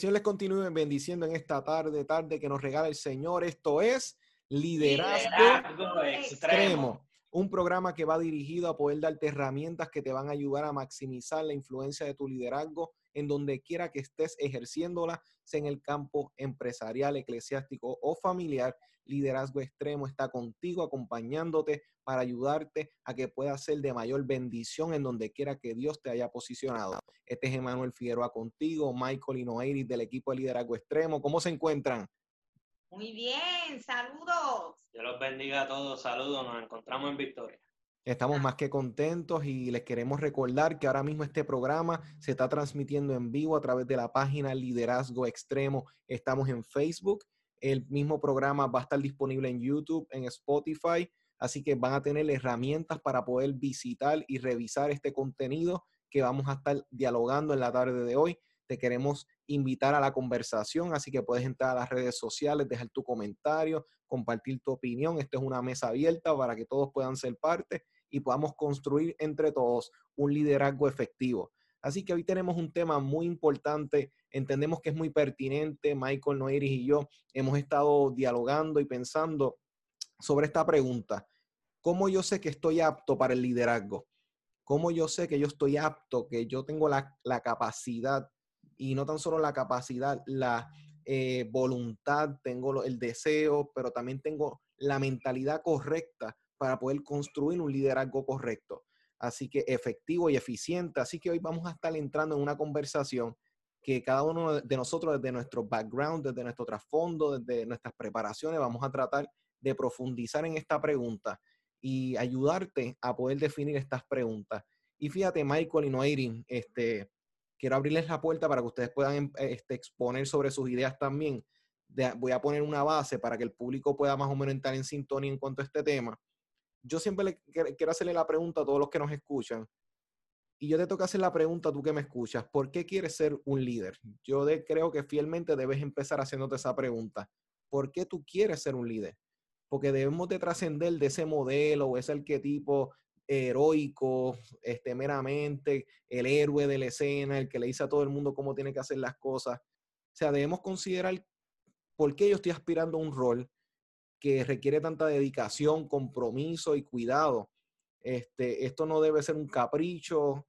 Señor les continúe bendiciendo en esta tarde, tarde que nos regala el Señor. Esto es Liderazgo, extremo. Un programa que va dirigido a poder darte herramientas que te van a ayudar a maximizar la influencia de tu liderazgo en donde quiera que estés ejerciéndola, sea en el campo empresarial, eclesiástico o familiar. Liderazgo Extremo está contigo, acompañándote para ayudarte a que puedas ser de mayor bendición en donde quiera que Dios te haya posicionado. Este es Emanuel Figueroa contigo, Michael y Noeiris del equipo de Liderazgo Extremo. ¿Cómo se encuentran? Muy bien, saludos. Dios los bendiga a todos, saludos, nos encontramos en Victoria. Estamos más que contentos y les queremos recordar que ahora mismo este programa se está transmitiendo en vivo a través de la página Liderazgo Extremo. Estamos en Facebook. El mismo programa va a estar disponible en YouTube, en Spotify. Así que van a tener herramientas para poder visitar y revisar este contenido que vamos a estar dialogando en la tarde de hoy. Te queremos invitar a la conversación, así que puedes entrar a las redes sociales, dejar tu comentario, compartir tu opinión. Esta es una mesa abierta para que todos puedan ser parte y podamos construir entre todos un liderazgo efectivo. Así que hoy tenemos un tema muy importante, entendemos que es muy pertinente. Michael Noiris y yo hemos estado dialogando y pensando sobre esta pregunta. ¿Cómo yo sé que estoy apto para el liderazgo? ¿Cómo yo sé que yo estoy apto, que yo tengo la, capacidad y no tan solo la capacidad, la eh, voluntad, tengo el deseo, pero también tengo la mentalidad correcta para poder construir un liderazgo correcto. Así que efectivo y eficiente. Así que hoy vamos a estar entrando en una conversación que cada uno de nosotros, desde nuestro background, desde nuestro trasfondo, desde nuestras preparaciones, vamos a tratar de profundizar en esta pregunta y ayudarte a poder definir estas preguntas. Y fíjate, Michael y Noirin, este, quiero abrirles la puerta para que ustedes puedan em, este, exponer sobre sus ideas también. voy a poner una base para que el público pueda más o menos entrar en sintonía en cuanto a este tema. Yo siempre le, quiero hacerle la pregunta a todos los que nos escuchan. Y yo te toca hacer la pregunta, tú que me escuchas, ¿por qué quieres ser un líder? Yo creo que fielmente debes empezar haciéndote esa pregunta. ¿Por qué tú quieres ser un líder? Porque debemos de trascender de ese modelo o ese arquetipo heroico, este, meramente el héroe de la escena, el que le dice a todo el mundo cómo tiene que hacer las cosas. O sea, debemos considerar por qué yo estoy aspirando a un rol que requiere tanta dedicación, compromiso y cuidado. Este, esto no debe ser un capricho,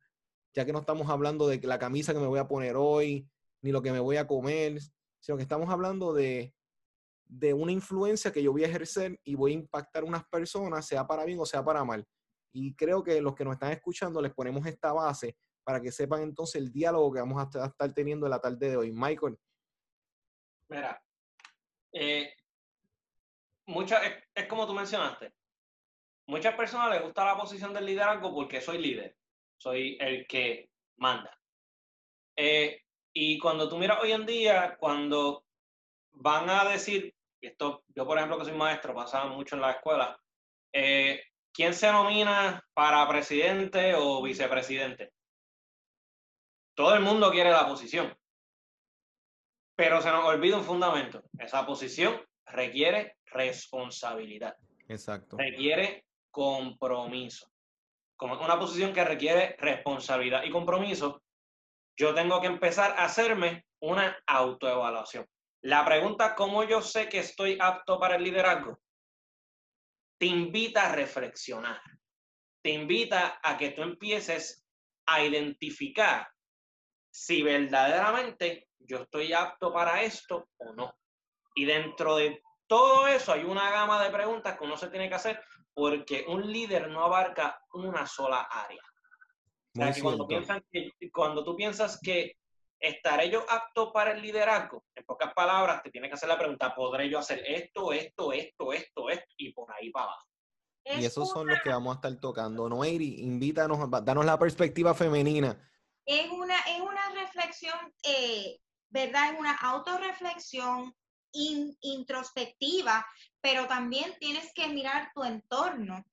ya que no estamos hablando de la camisa que me voy a poner hoy, ni lo que me voy a comer, sino que estamos hablando de, de una influencia que yo voy a ejercer y voy a impactar a unas personas, sea para bien o sea para mal. Y creo que los que nos están escuchando les ponemos esta base para que sepan entonces el diálogo que vamos a estar teniendo en la tarde de hoy. Michael. Mira, eh, mucha, es, como tú mencionaste. Muchas personas les gusta la posición del liderazgo porque soy líder, soy el que manda. Eh, y cuando tú miras hoy en día, cuando van a decir, esto, yo por ejemplo que soy maestro, pasaba mucho en la escuela, eh, ¿quién se nomina para presidente o vicepresidente? Todo el mundo quiere la posición. Pero se nos olvida un fundamento. Esa posición requiere responsabilidad. Exacto. Requiere compromiso. Como una posición que requiere responsabilidad y compromiso, yo tengo que empezar a hacerme una autoevaluación. La pregunta, ¿cómo yo sé que estoy apto para el liderazgo? te invita a reflexionar, te invita a que tú empieces a identificar si verdaderamente yo estoy apto para esto o no. Y dentro de todo eso hay una gama de preguntas que uno se tiene que hacer porque un líder no abarca una sola área. O sea, que cuando, piensan que cuando tú piensas que ¿Estaré yo apto para el liderazgo? En pocas palabras, te tienes que hacer la pregunta, ¿podré yo hacer esto, esto, esto, esto, esto? Y por ahí para abajo. y esos son los que vamos a estar tocando. Noeri, invítanos, danos la perspectiva femenina. Es una, es una reflexión, eh, ¿verdad? Es una autorreflexión introspectiva, pero también tienes que mirar tu entorno,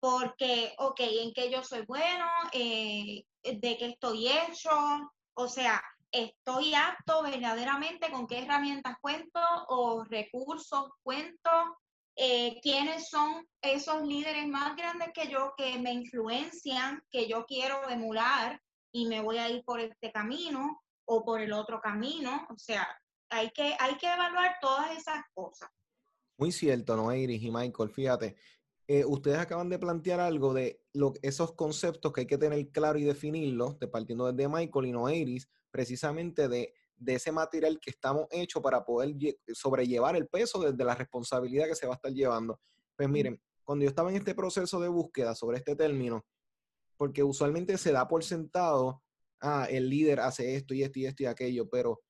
porque, ok, ¿en qué yo soy bueno? Eh, ¿De qué estoy hecho? O sea, ¿estoy apto verdaderamente con qué herramientas cuento o recursos cuento? Eh, quiénes son esos líderes más grandes que yo que me influencian, que yo quiero emular y me voy a ir por este camino o por el otro camino. O sea, hay que, hay que evaluar todas esas cosas. Muy cierto, ¿no, Iris y Michael? Fíjate, eh, ustedes acaban de plantear algo de lo, esos conceptos que hay que tener claro y definirlos, de partiendo desde Michael y no Iris, precisamente de de ese material que estamos hechos para poder sobrellevar el peso desde la responsabilidad que se va a estar llevando. Pues miren, cuando yo estaba en este proceso de búsqueda sobre este término, porque usualmente se da por sentado, ah, el líder hace esto y esto y esto y aquello, pero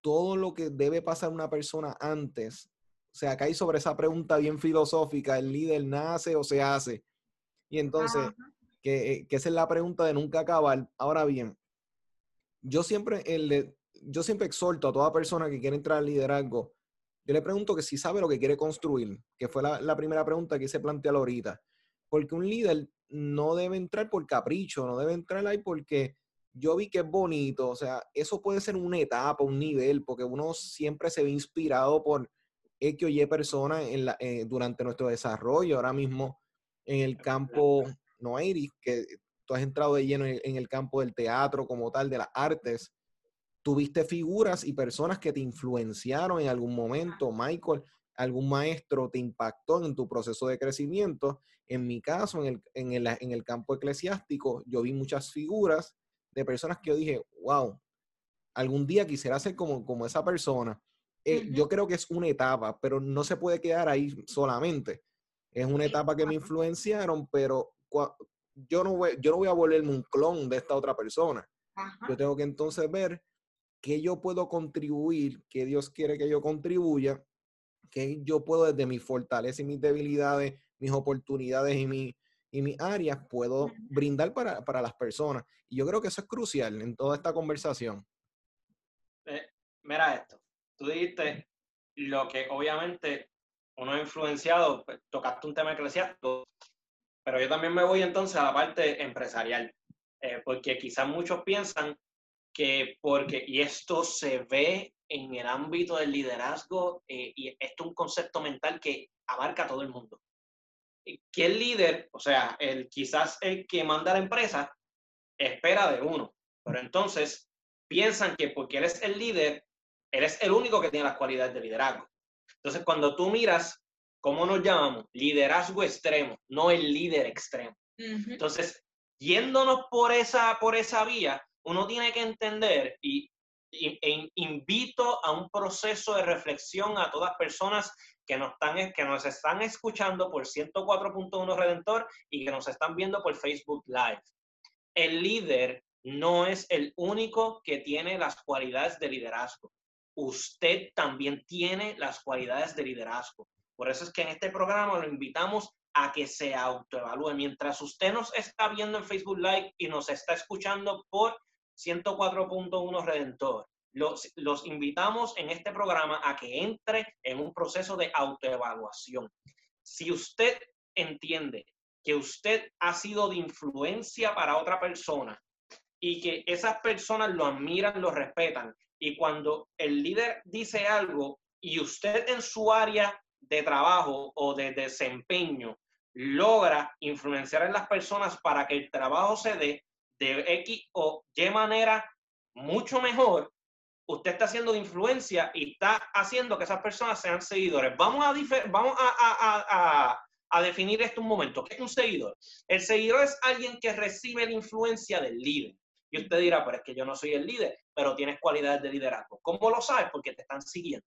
todo lo que debe pasar una persona antes, o sea, acá hay sobre esa pregunta bien filosófica, ¿el líder nace o se hace? Y entonces, que, eh, que, esa es la pregunta de nunca acabar. Ahora bien, yo siempre, el, yo siempre exhorto a toda persona que quiere entrar al liderazgo, yo le pregunto que si sabe lo que quiere construir, que fue la, primera pregunta que se plantea ahorita. Porque un líder no debe entrar por capricho, no debe entrar ahí porque yo vi que es bonito, o sea, eso puede ser una etapa, un nivel, porque uno siempre se ve inspirado por X o Y personas en la, eh, durante nuestro desarrollo. Ahora mismo en el campo, no Iris, que tú has entrado de lleno en el campo del teatro como tal, de las artes tuviste figuras y personas que te influenciaron en algún momento, Michael, algún maestro te impactó en tu proceso de crecimiento. En mi caso, en el, campo eclesiástico, yo vi muchas figuras de personas que yo dije, wow, algún día quisiera ser como, como esa persona. Eh, yo creo que es una etapa, pero no se puede quedar ahí solamente. Es una etapa que me influenciaron, pero yo no, voy, yo no voy a volverme un clon de esta otra persona. Yo tengo que entonces ver qué yo puedo contribuir, qué Dios quiere que yo contribuya, qué yo puedo desde mi fortaleza y mis debilidades, mis oportunidades y, mi, y mis áreas puedo brindar para, para, las personas. Y yo creo que eso es crucial en toda esta conversación. Eh, mira esto, tú dijiste lo que obviamente uno ha influenciado, pues, tocaste un tema eclesiástico, pero yo también me voy entonces a la parte empresarial, eh, porque quizás muchos piensan que porque, y esto se ve en el ámbito del liderazgo, eh, y esto es un concepto mental que abarca a todo el mundo. Eh, que el líder, o sea, el, quizás el que manda la empresa, espera de uno, pero entonces piensan que porque eres el líder, eres el único que tiene las cualidades de liderazgo. Entonces, cuando tú miras, ¿cómo nos llamamos? Liderazgo extremo, no el líder extremo. Entonces, yéndonos por esa, por esa vía, uno tiene que entender y, e invito a un proceso de reflexión a todas personas que nos, están, que nos están escuchando por 104.1 Redentor y que nos están viendo por Facebook Live. El líder no es el único que tiene las cualidades de liderazgo. Usted también tiene las cualidades de liderazgo. Por eso es que en este programa lo invitamos a que se autoevalúe. Mientras usted nos está viendo en Facebook Live y nos está escuchando por 104.1 Redentor. Los, los invitamos en este programa a que entre en un proceso de autoevaluación. Si usted entiende que usted ha sido de influencia para otra persona y que esas personas lo admiran, lo respetan, y cuando el líder dice algo y usted en su área de trabajo o de desempeño logra influenciar en las personas para que el trabajo se dé, de X o Y manera mucho mejor, usted está haciendo influencia y está haciendo que esas personas sean seguidores. Vamos a, vamos a, a, definir esto un momento. ¿Qué es un seguidor? El seguidor es alguien que recibe la influencia del líder. Y usted dirá, pero es que yo no soy el líder, pero tienes cualidades de liderazgo. ¿Cómo lo sabes? Porque te están siguiendo.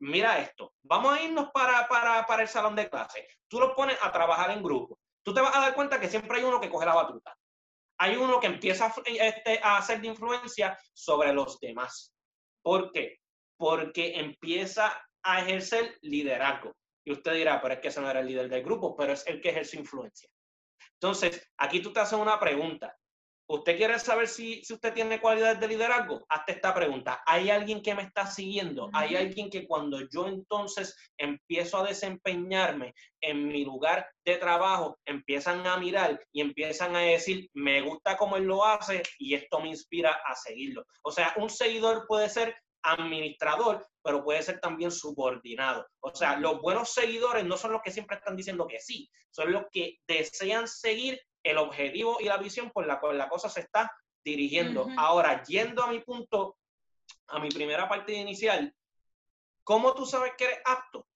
Mira esto, vamos a irnos para, para, para el salón de clase. Tú los pones a trabajar en grupo. Tú te vas a dar cuenta que siempre hay uno que coge la batuta hay uno que empieza este, a hacer de influencia sobre los demás. ¿Por qué? Porque empieza a ejercer liderazgo. Y usted dirá, pero es que ese no era el líder del grupo, pero es el que ejerce influencia. Entonces, aquí tú te haces una pregunta. ¿Usted quiere saber si, si usted tiene cualidades de liderazgo? Hazte esta pregunta. ¿Hay alguien que me está siguiendo? ¿Hay alguien que cuando yo entonces empiezo a desempeñarme en mi lugar de trabajo, empiezan a mirar y empiezan a decir, me gusta cómo él lo hace y esto me inspira a seguirlo? O sea, un seguidor puede ser administrador, pero puede ser también subordinado. O sea, los buenos seguidores no son los que siempre están diciendo que sí, son los que desean seguir el objetivo y la visión por la cual la cosa se está dirigiendo. Ahora, yendo a mi punto, a mi primera parte inicial, ¿cómo tú sabes que eres apto?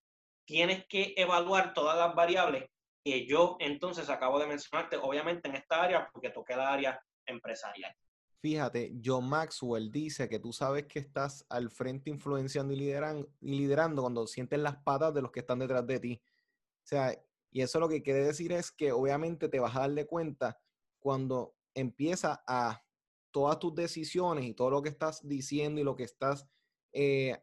Tienes que evaluar todas las variables que yo entonces acabo de mencionarte, obviamente en esta área, porque toqué la área empresarial. Fíjate, John Maxwell dice que tú sabes que estás al frente influenciando y liderando, y liderando cuando sientes las patas de los que están detrás de ti. O sea, y eso lo que quiere decir es que obviamente te vas a dar de cuenta cuando empieza a todas tus decisiones y todo lo que estás diciendo y lo que estás eh,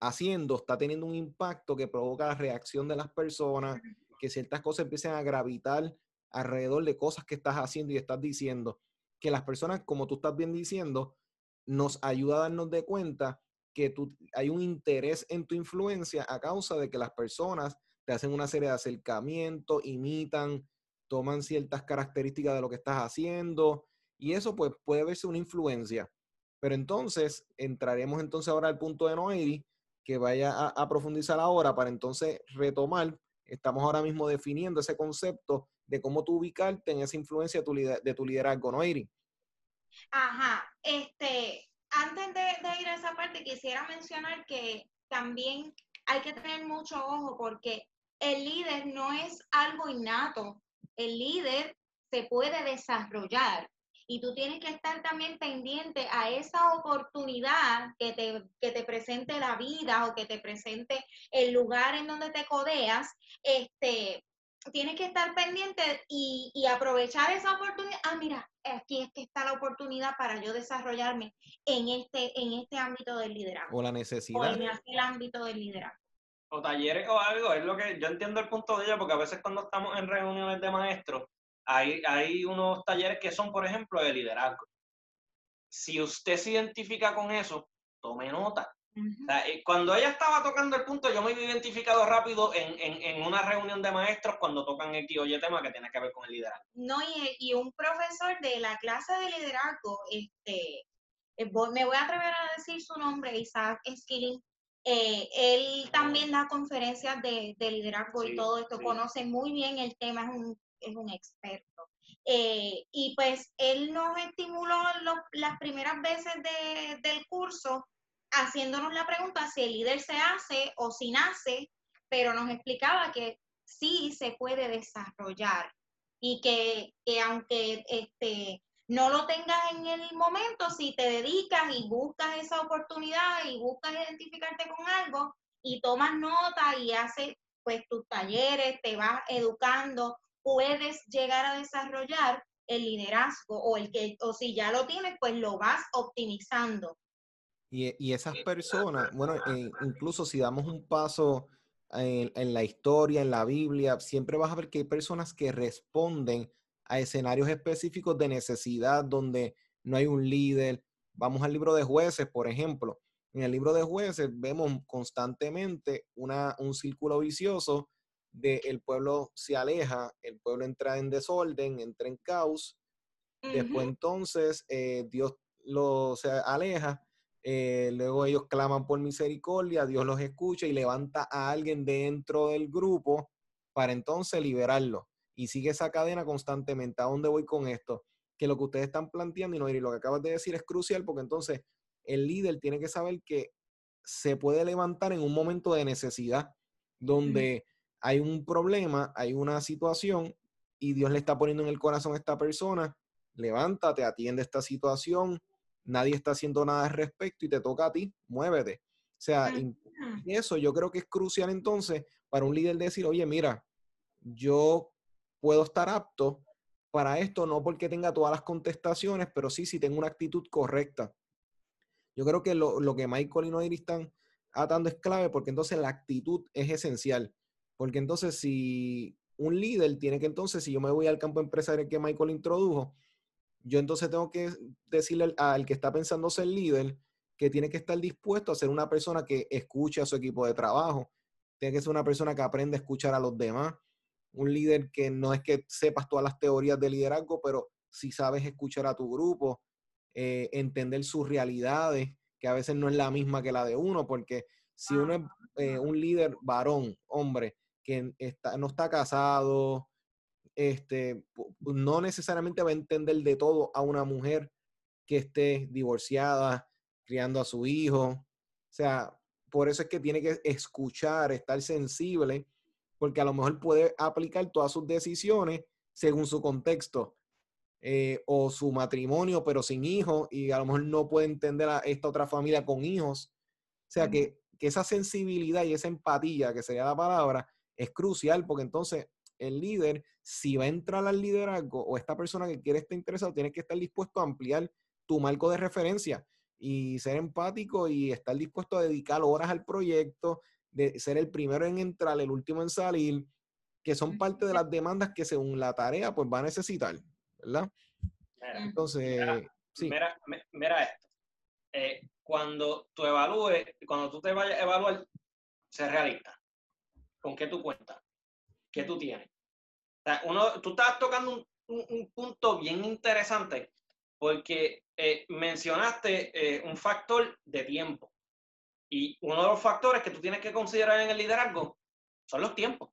haciendo está teniendo un impacto que provoca la reacción de las personas, que ciertas cosas empiecen a gravitar alrededor de cosas que estás haciendo y estás diciendo, que las personas, como tú estás bien diciendo, nos ayuda a darnos de cuenta que tú, hay un interés en tu influencia a causa de que las personas te hacen una serie de acercamientos, imitan, toman ciertas características de lo que estás haciendo y eso pues puede verse una influencia. Pero entonces entraremos entonces ahora al punto de Noiri, que vaya a, profundizar ahora para entonces retomar. Estamos ahora mismo definiendo ese concepto de cómo tú ubicarte en esa influencia de tu, de tu liderazgo, Noiri. Ajá, este, antes de ir a esa parte quisiera mencionar que también hay que tener mucho ojo porque el líder no es algo innato. El líder se puede desarrollar y tú tienes que estar también pendiente a esa oportunidad que te, que te presente la vida o que te presente el lugar en donde te codeas, este, tienes que estar pendiente y, aprovechar esa oportunidad. Ah, mira, aquí es que está la oportunidad para yo desarrollarme en este, en este ámbito del liderazgo. O la necesidad. O en el ámbito del liderazgo o talleres o algo, es lo que yo entiendo el punto de ella, porque a veces cuando estamos en reuniones de maestros, hay, hay unos talleres que son, por ejemplo, de liderazgo. Si usted se identifica con eso, tome nota. Eh, cuando ella estaba tocando el punto, yo me he identificado rápido en, en, en, una reunión de maestros cuando tocan el y tema que tiene que ver con el liderazgo. No, y, y un profesor de la clase de liderazgo, este, eh, me voy a atrever a decir su nombre, Isaac Skilling, eh, él también da conferencias de, liderazgo y todo esto, conoce muy bien el tema, es un, es un experto. Eh, y pues él nos estimuló las primeras veces del curso haciéndonos la pregunta si el líder se hace o si nace, pero nos explicaba que sí se puede desarrollar y que, que aunque este, no lo tengas en el momento, si te dedicas y buscas esa oportunidad y buscas identificarte con algo y tomas nota y haces pues tus talleres, te vas educando, puedes llegar a desarrollar el liderazgo o el que o si ya lo tienes, pues lo vas optimizando. Y, esas personas, bueno, eh, incluso si damos un paso en, en, la historia, en la Biblia, siempre vas a ver que hay personas que responden a escenarios específicos de necesidad donde no hay un líder. Vamos al libro de jueces, por ejemplo. En el libro de jueces vemos constantemente una, un círculo vicioso de el pueblo se aleja, el pueblo entra en desorden, entra en caos. Después entonces eh, Dios lo se aleja, eh, luego ellos claman por misericordia, Dios los escucha y levanta a alguien dentro del grupo para entonces liberarlo y sigue esa cadena constantemente. ¿A dónde voy con esto? Que lo que ustedes están planteando y, no, y lo que acabas de decir es crucial porque entonces el líder tiene que saber que se puede levantar en un momento de necesidad donde hay un problema, hay una situación y Dios le está poniendo en el corazón a esta persona, levántate, atiende esta situación, nadie está haciendo nada al respecto y te toca a ti, muévete. O sea, eso yo creo que es crucial entonces para un líder decir, oye, mira, yo puedo estar apto para esto, no porque tenga todas las contestaciones, pero sí si tengo una actitud correcta. Yo creo que lo, que Michael y Noir están atando es clave porque entonces la actitud es esencial. Porque entonces si un líder tiene que entonces, si yo me voy al campo empresarial que Michael introdujo, yo entonces tengo que decirle al, que está pensando ser líder que tiene que estar dispuesto a ser una persona que escuche a su equipo de trabajo, tiene que ser una persona que aprende a escuchar a los demás, un líder que no es que sepas todas las teorías de liderazgo, pero si sabes escuchar a tu grupo, eh, entender sus realidades, que a veces no es la misma que la de uno, porque si uno es eh, un líder varón, hombre, que está, no está casado, este, no necesariamente va a entender de todo a una mujer que esté divorciada, criando a su hijo. O sea, por eso es que tiene que escuchar, estar sensible, porque a lo mejor puede aplicar todas sus decisiones según su contexto. Eh, o su matrimonio, pero sin hijos, y a lo mejor no puede entender a esta otra familia con hijos. O sea, que, que esa sensibilidad y esa empatía, que sería la palabra, es crucial, porque entonces el líder, si va a entrar al liderazgo o esta persona que quiere estar interesado, tiene que estar dispuesto a ampliar tu marco de referencia y ser empático y estar dispuesto a dedicar horas al proyecto, de ser el primero en entrar, el último en salir, que son parte de las demandas que según la tarea pues va a necesitar, ¿verdad? Entonces, mira, mira, esto. Eh, cuando tú evalúes, cuando tú te vayas a evaluar, ser realista. ¿Con qué tú cuentas? ¿Qué tú tienes? uno, tú estás tocando un, punto bien interesante porque eh, mencionaste eh, un factor de tiempo. Y uno de los factores que tú tienes que considerar en el liderazgo son los tiempos.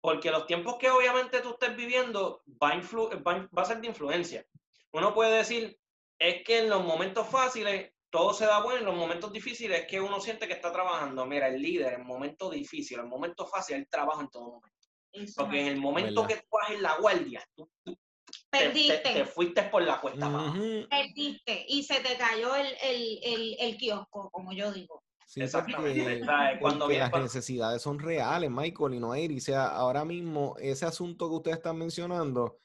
Porque los tiempos que obviamente tú estés viviendo va a, va a ser de influencia. Uno puede decir, es que en los momentos fáciles todo se da bueno, en los momentos difíciles es que uno siente que está trabajando. Mira, el líder en momentos difíciles, en momentos fáciles, él trabaja en todo momento. Porque en el momento que tú en la guardia, tú, Perdiste. Te, fuiste por la cuesta abajo. Perdiste y se te cayó el, el, el, kiosco, como yo digo. Sí, Exactamente. Cuando las necesidades son reales, Michael y Noel. O sea, ahora mismo ese asunto que ustedes están mencionando,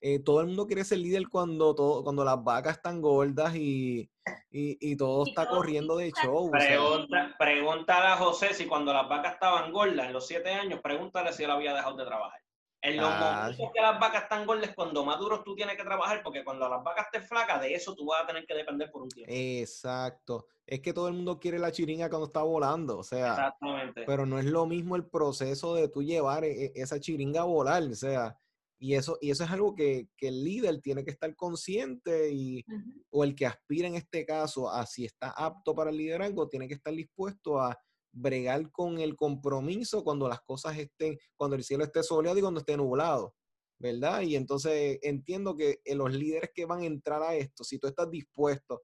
eh, todo el mundo quiere ser líder cuando, todo, cuando las vacas están gordas y, y, todo está corriendo de show. Pregunta, Pregúntale a José si cuando las vacas estaban gordas en los siete años, pregúntale si él había dejado de trabajar. En los ah, momentos que las vacas están gordas, cuando más duros tú tienes que trabajar, porque cuando las vacas estén flacas, de eso tú vas a tener que depender por un tiempo. Exacto. Es que todo el mundo quiere la chiringa cuando está volando, o sea. Exactamente. Pero no es lo mismo el proceso de tú llevar e, e, esa chiringa a volar, o sea. Y eso, y eso es algo que, el líder tiene que estar consciente y, o el que aspira en este caso a si está apto para el liderazgo, tiene que estar dispuesto a bregar con el compromiso cuando las cosas estén, cuando el cielo esté soleado y cuando esté nublado, ¿verdad? Y entonces entiendo que eh, los líderes que van a entrar a esto, si tú estás dispuesto,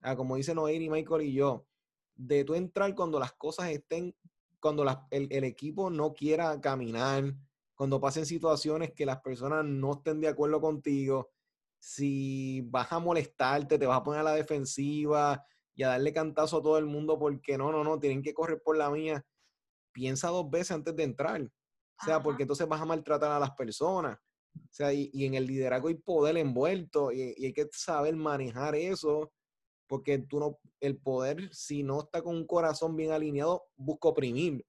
a, como dicen Noé y Michael y yo, de tú entrar cuando las cosas estén, cuando el, el equipo no quiera caminar, cuando pasen situaciones que las personas no estén de acuerdo contigo, si vas a molestarte, te vas a poner a la defensiva y a darle cantazo a todo el mundo porque no, no, no, tienen que correr por la mía. Piensa dos veces antes de entrar. O sea, porque entonces vas a maltratar a las personas. O sea, y, en el liderazgo hay poder envuelto y, y, hay que saber manejar eso, porque tú no, el poder, si no está con un corazón bien alineado, busca oprimir.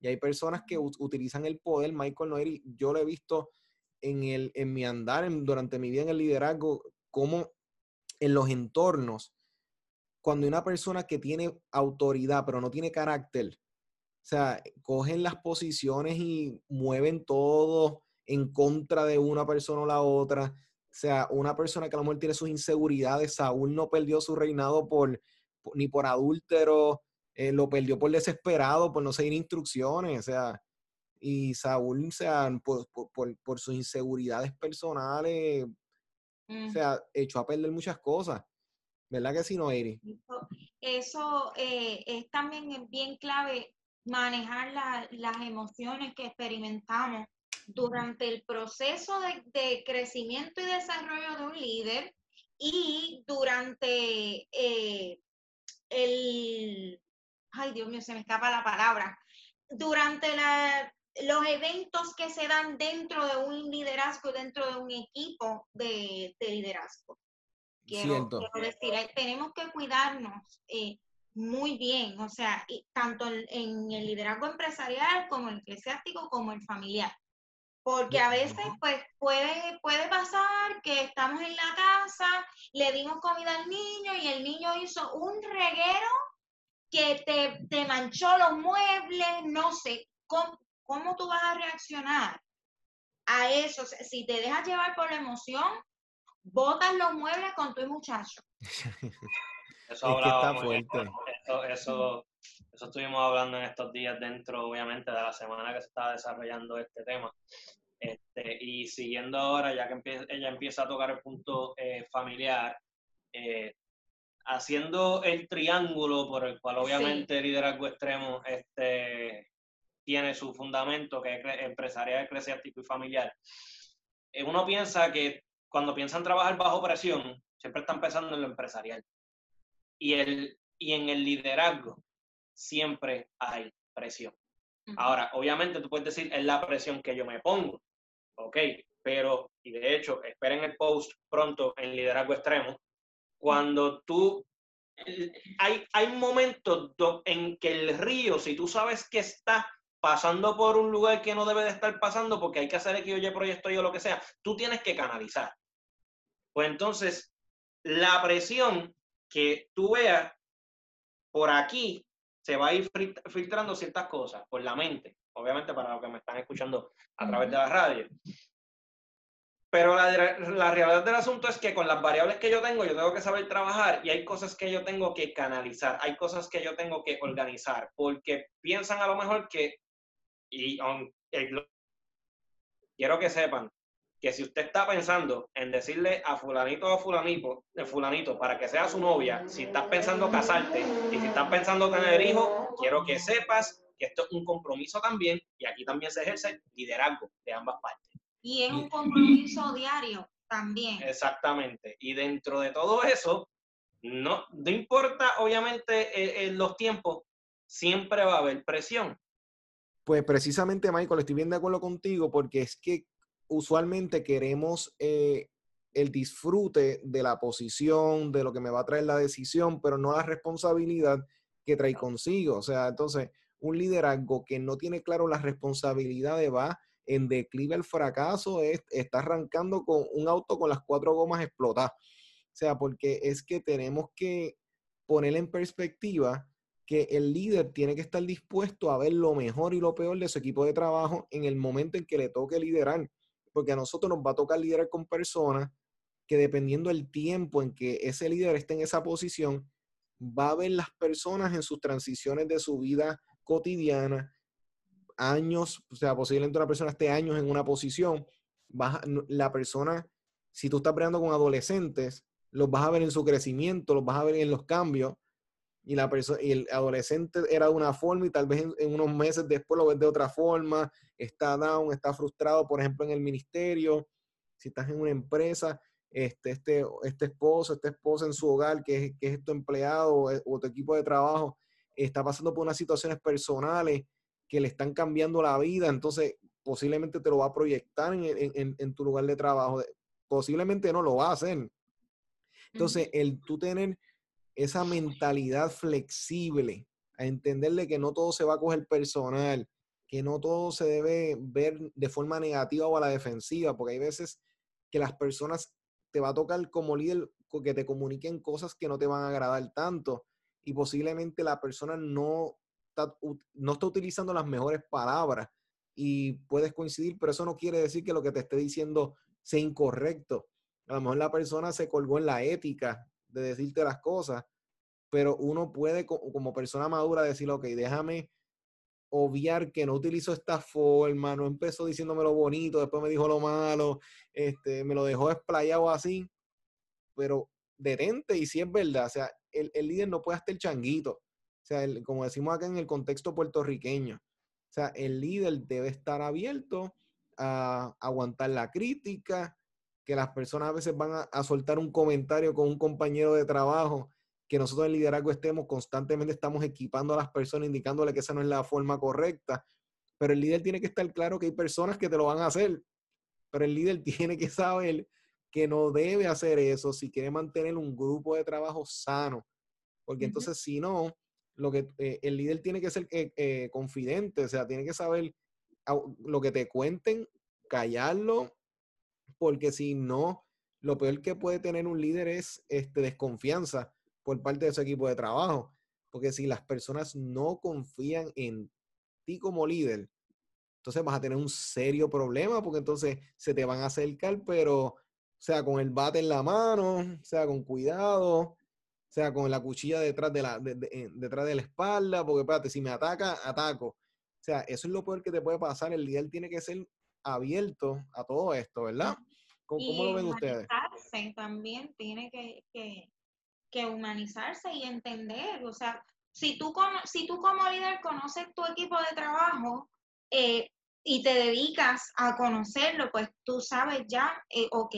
Y hay personas que utilizan el poder, Michael Noeri, yo lo he visto en, el, en mi andar, durante mi vida en el liderazgo, como en los entornos, cuando una persona que tiene autoridad pero no tiene carácter, o sea, cogen las posiciones y mueven todo en contra de una persona o la otra. O sea, una persona que a lo mejor tiene sus inseguridades, Saúl no perdió su reinado por, ni por adúltero, eh, lo perdió por desesperado, por no seguir instrucciones, o sea, y Saúl, o sea, por, por, sus inseguridades personales, o mm. sea, echó a perder muchas cosas. ¿Verdad que sí, no, Eri? Eso, eh, es también bien clave manejar las emociones que experimentamos durante el proceso de, de, crecimiento y desarrollo de un líder y durante eh, el, ay Dios mío, se me escapa la palabra, durante los eventos que se dan dentro de un liderazgo, dentro de un equipo de, liderazgo. Quiero, decir, tenemos que cuidarnos, eh, muy bien, o sea, tanto en, el liderazgo empresarial como el eclesiástico como el familiar. Porque a veces pues puede, puede pasar que estamos en la casa, le dimos comida al niño y el niño hizo un reguero que te, te manchó los muebles, no sé, ¿cómo, ¿cómo tú vas a reaccionar a eso? Si te dejas llevar por la emoción, botas los muebles con tu muchacho. Eso está fuerte. Eso, eso, estuvimos hablando en estos días dentro, obviamente, de la semana que se está desarrollando este tema. Este, y siguiendo ahora, ya que ella empieza a tocar el punto eh, familiar, eh, haciendo el triángulo por el cual obviamente el liderazgo extremo este, tiene su fundamento, que es empresarial, eclesiástico y familiar. Eh, uno piensa que cuando piensan trabajar bajo presión, siempre están pensando en lo empresarial. Y, el, y en el liderazgo siempre hay presión. Ahora, obviamente tú puedes decir, es la presión que yo me pongo, ok, pero, y de hecho, esperen el post pronto en liderazgo extremo, cuando tú, hay, hay momentos en que el río, si tú sabes que está pasando por un lugar que no debe de estar pasando porque hay que hacer X o Y proyecto o lo que sea, tú tienes que canalizar. Pues entonces, la presión que tú veas por aquí se va a ir filtrando ciertas cosas por la mente, obviamente para los que me están escuchando a través de la radio. Pero la, la, realidad del asunto es que con las variables que yo tengo, yo tengo que saber trabajar y hay cosas que yo tengo que canalizar, hay cosas que yo tengo que organizar, porque piensan a lo mejor que y quiero que sepan que si usted está pensando en decirle a fulanito o fulanito, fulanito para que sea su novia, si estás pensando casarte y si estás pensando tener hijo, quiero que sepas que esto es un compromiso también y aquí también se ejerce liderazgo de ambas partes. Y es un compromiso diario también. Exactamente. Y dentro de todo eso, no, no importa obviamente eh, eh, los tiempos, siempre va a haber presión. Pues precisamente, Michael, estoy bien de acuerdo contigo porque es que usualmente queremos eh, el disfrute de la posición, de lo que me va a traer la decisión, pero no la responsabilidad que trae consigo. O sea, entonces, un liderazgo que no tiene claro las responsabilidades va en declive el fracaso, es, está arrancando con un auto con las cuatro gomas explotadas. O sea, porque es que tenemos que poner en perspectiva que el líder tiene que estar dispuesto a ver lo mejor y lo peor de su equipo de trabajo en el momento en que le toque liderar, porque a nosotros nos va a tocar liderar con personas que dependiendo del tiempo en que ese líder esté en esa posición, va a ver las personas en sus transiciones de su vida cotidiana, años, o sea, posiblemente una persona esté años en una posición, la persona, si tú estás peleando con adolescentes, los vas a ver en su crecimiento, los vas a ver en los cambios, y, la persona, y el adolescente era de una forma y tal vez en, unos meses después lo ves de otra forma, está down, está frustrado, por ejemplo, en el ministerio, si estás en una empresa, este, este, este esposo, esta esposa en su hogar, que es, que es tu empleado o, tu equipo de trabajo, está pasando por unas situaciones personales que le están cambiando la vida, entonces posiblemente te lo va a proyectar en, en, en tu lugar de trabajo, posiblemente no lo va a hacer. Entonces, el tú tener esa mentalidad flexible, a entenderle que no todo se va a coger personal, que no todo se debe ver de forma negativa o a la defensiva, porque hay veces que las personas te va a tocar como líder que te comuniquen cosas que no te van a agradar tanto y posiblemente la persona no está, no está utilizando las mejores palabras y puedes coincidir, pero eso no quiere decir que lo que te esté diciendo sea incorrecto. A lo mejor la persona se colgó en la ética de decirte las cosas, pero uno puede como persona madura decir, ok, déjame obviar que no utilizo esta forma, no empezó diciéndome lo bonito, después me dijo lo malo, este, me lo dejó explayado así, pero detente y si es verdad, o sea, el, el líder no puede estar changuito, o sea, como decimos acá en el contexto puertorriqueño, o sea, el líder debe estar abierto a aguantar la crítica, que las personas a veces van a, soltar un comentario con un compañero de trabajo, que nosotros en liderazgo estemos constantemente estamos equipando a las personas, indicándole que esa no es la forma correcta, pero el líder tiene que estar claro que hay personas que te lo van a hacer, pero el líder tiene que saber que no debe hacer eso si quiere mantener un grupo de trabajo sano, porque entonces si no, lo que eh, el líder tiene que ser eh, eh, confidente, o sea, tiene que saber lo que te cuenten, callarlo, porque si no, lo peor que puede tener un líder es este, desconfianza por parte de su equipo de trabajo. Porque si las personas no confían en ti como líder, entonces vas a tener un serio problema porque entonces se te van a acercar, pero sea con el bate en la mano, sea con cuidado, sea con la cuchilla detrás de la, detrás de la espalda, porque espérate, si me ataca, ataco. O sea, eso es lo peor que te puede pasar. El líder tiene que ser abierto a todo esto, ¿verdad? ¿Cómo, lo ven ustedes? También tiene que, que humanizarse y entender. O sea, si tú, como, si tú como líder conoces tu equipo de trabajo eh, y te dedicas a conocerlo, pues tú sabes ya, eh, ok,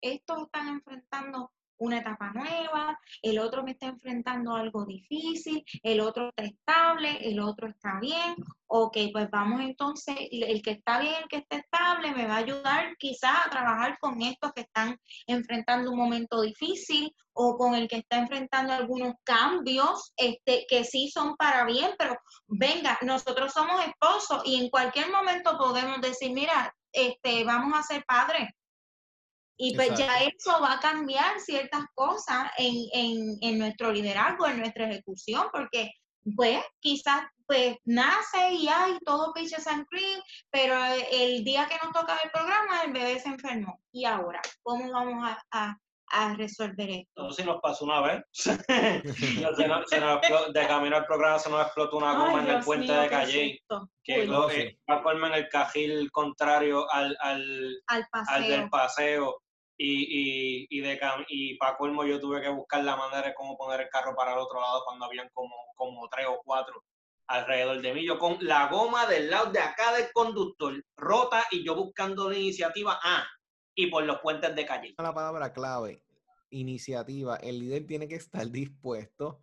estos están enfrentando una etapa nueva, el otro me está enfrentando algo difícil, el otro está estable, el otro está bien. Ok, pues vamos entonces, el que está bien, el que está estable, me va a ayudar quizás a trabajar con estos que están enfrentando un momento difícil o con el que está enfrentando algunos cambios este, que sí son para bien, pero venga, nosotros somos esposos y en cualquier momento podemos decir, mira, este, vamos a ser padres y pues ya eso va a cambiar ciertas cosas en, en, nuestro liderazgo, en nuestra ejecución, porque pues quizás pues nace y hay todo peaches and cream, pero el día que nos toca el programa el bebé se enfermó. ¿Y ahora? ¿Cómo vamos a, resolver esto? No, si nos pasó una vez. de camino al programa se nos explotó una goma en el puente de Calle. Que lo, eh, en el cajil contrario al, al, al, paseo. al del paseo y, y, de, y para colmo yo tuve que buscar la manera de cómo poner el carro para el otro lado cuando habían como, como tres o cuatro alrededor de mí. Yo con la goma del lado de acá del conductor rota y yo buscando la iniciativa ah, y por los puentes de calle. La palabra clave, iniciativa. El líder tiene que estar dispuesto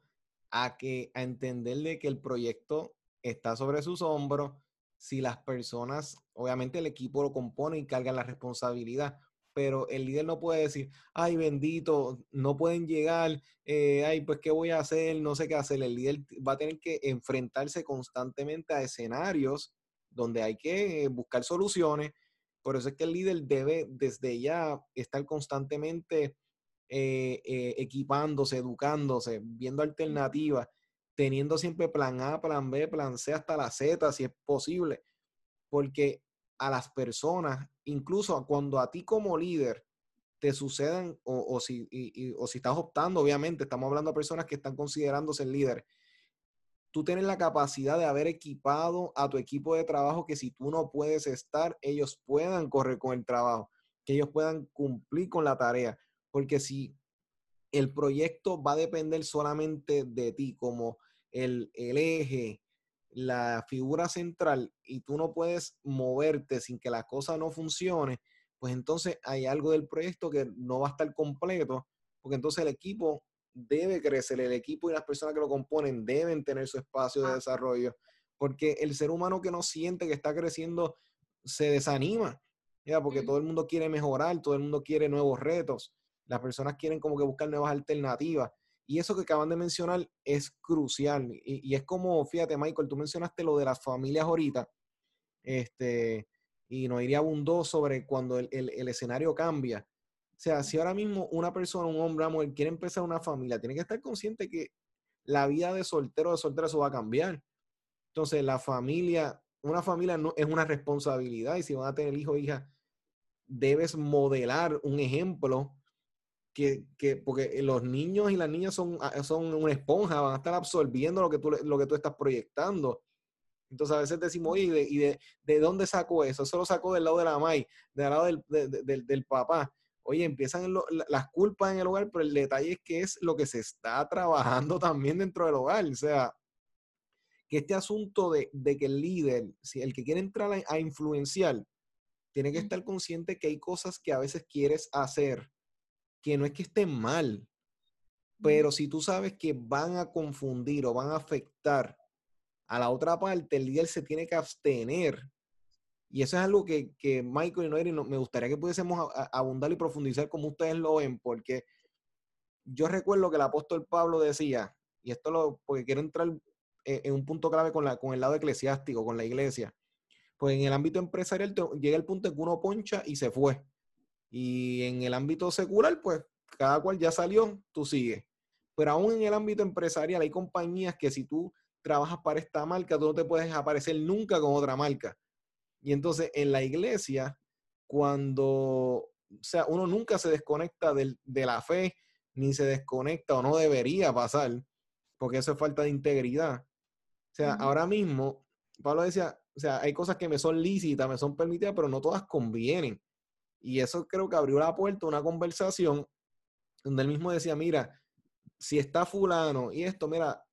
a, que, a entenderle que el proyecto está sobre sus hombros. Si las personas, obviamente el equipo lo compone y carga la responsabilidad, pero el líder no puede decir, ay bendito, no pueden llegar, eh, ay, pues qué voy a hacer, no sé qué hacer. El líder va a tener que enfrentarse constantemente a escenarios donde hay que buscar soluciones. Por eso es que el líder debe desde ya estar constantemente eh, eh, equipándose, educándose, viendo alternativas, teniendo siempre plan A, plan B, plan C hasta la Z, si es posible. Porque a las personas, incluso cuando a ti como líder te sucedan, o, si, o si estás optando, obviamente, estamos hablando de personas que están considerándose el líder, tú tienes la capacidad de haber equipado a tu equipo de trabajo que si tú no puedes estar, ellos puedan correr con el trabajo, que ellos puedan cumplir con la tarea. Porque si el proyecto va a depender solamente de ti como el, el eje, la figura central y tú no puedes moverte sin que la cosa no funcione, pues entonces hay algo del proyecto que no va a estar completo, porque entonces el equipo debe crecer, el equipo y las personas que lo componen deben tener su espacio de desarrollo, porque el ser humano que no siente que está creciendo se desanima, ¿ya? porque todo el mundo quiere mejorar, todo el mundo quiere nuevos retos, las personas quieren como que buscar nuevas alternativas. Y eso que acaban de mencionar es crucial. Y, es como, fíjate, Michael, tú mencionaste lo de las familias ahorita. Este, y nos iría abundó sobre cuando el, escenario cambia. O sea, si ahora mismo una persona, un hombre, una mujer quiere empezar una familia, tiene que estar consciente que la vida de soltero o de soltera eso va a cambiar. Entonces, la familia, una familia no, es una responsabilidad y si van a tener hijo o hija, debes modelar un ejemplo que, que, porque los niños y las niñas son, ah, son una esponja, van a estar absorbiendo lo que tú, lo que tú estás proyectando. Entonces a veces decimos, oye, ¿y de, y de, de dónde sacó eso? Eso lo sacó del lado de la MAI, del lado del, del, del papá. Oye, empiezan las culpas en el hogar, pero el detalle es que es lo que se está trabajando también dentro del hogar. O sea, que este asunto de, de que el líder, si el que quiere entrar a, a influenciar, tiene que estar consciente que hay cosas que a veces quieres hacer que no es que estén mal, pero si tú sabes que van a confundir o van a afectar a la otra parte, el líder se tiene que abstener. Y eso es algo que, que Michael y Noeri me gustaría que pudiésemos abundar y profundizar como ustedes lo ven, porque yo recuerdo que el apóstol Pablo decía, y esto lo, porque quiero entrar en un punto clave con, la, con el lado eclesiástico, con la iglesia, pues en el ámbito empresarial llega el punto en que uno poncha y se fue. Y en el ámbito secular, pues cada cual ya salió, tú sigues. Pero aún en el ámbito empresarial hay compañías que si tú trabajas para esta marca, tú no te puedes aparecer nunca con otra marca. Y entonces en la iglesia, cuando, o sea, uno nunca se desconecta de la fe, ni se desconecta o no debería pasar, porque eso es falta de integridad. O sea, ahora mismo, Pablo decía, o sea, hay cosas que me son lícitas, me son permitidas, pero no todas convienen. Y eso creo que abrió la puerta a una conversación donde él mismo decía, mira, si está fulano y esto, mira,